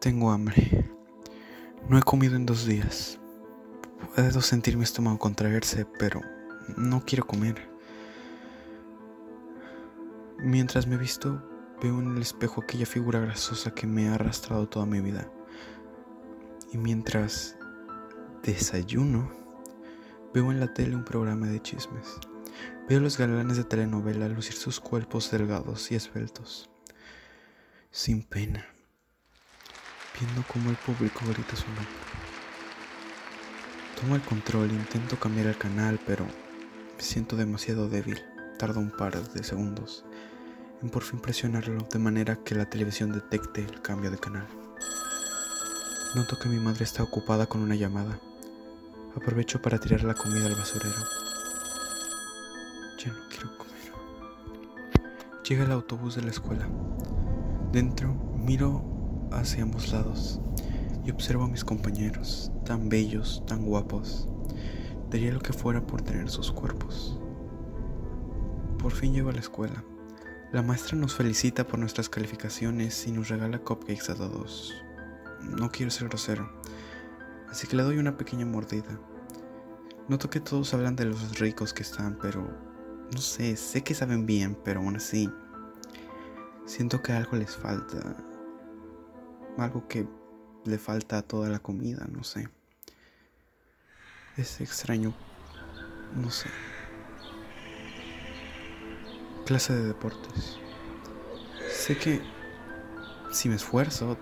Tengo hambre. No he comido en dos días. Puedo sentir mi estómago contraerse, pero no quiero comer. Mientras me visto, veo en el espejo aquella figura grasosa que me ha arrastrado toda mi vida. Y mientras desayuno, veo en la tele un programa de chismes. Veo a los galanes de telenovela lucir sus cuerpos delgados y esbeltos, sin pena viendo cómo el público grita su nombre. Tomo el control, intento cambiar el canal, pero me siento demasiado débil. Tardo un par de segundos en por fin presionarlo de manera que la televisión detecte el cambio de canal. Noto que mi madre está ocupada con una llamada. Aprovecho para tirar la comida al basurero. Ya no quiero comer. Llega el autobús de la escuela. Dentro miro hacia ambos lados y observo a mis compañeros, tan bellos, tan guapos. Daría lo que fuera por tener sus cuerpos. Por fin llego a la escuela. La maestra nos felicita por nuestras calificaciones y nos regala cupcakes a todos. No quiero ser grosero, así que le doy una pequeña mordida. Noto que todos hablan de los ricos que están, pero no sé, sé que saben bien, pero aún así siento que algo les falta algo que le falta a toda la comida, no sé. Es extraño, no sé. Clase de deportes. Sé que si me esfuerzo,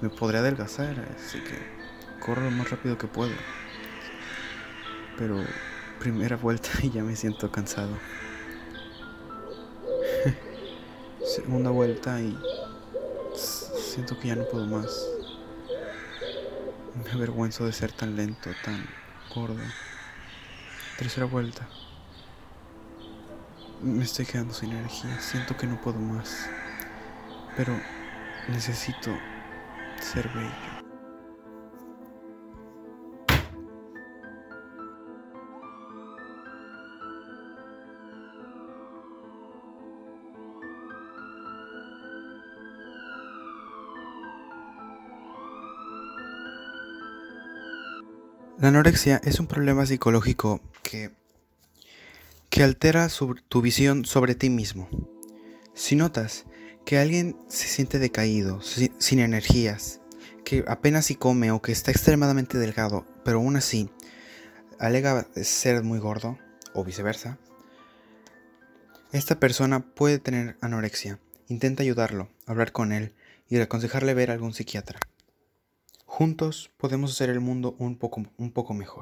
me podré adelgazar, así que corro lo más rápido que puedo. Pero primera vuelta y ya me siento cansado. Segunda vuelta y Siento que ya no puedo más. Me avergüenzo de ser tan lento, tan gordo. Tercera vuelta. Me estoy quedando sin energía. Siento que no puedo más. Pero necesito ser bello. La anorexia es un problema psicológico que, que altera tu visión sobre ti mismo. Si notas que alguien se siente decaído, sin energías, que apenas si come o que está extremadamente delgado, pero aún así alega ser muy gordo, o viceversa, esta persona puede tener anorexia. Intenta ayudarlo, hablar con él y aconsejarle ver a algún psiquiatra. Juntos podemos hacer el mundo un poco, un poco mejor.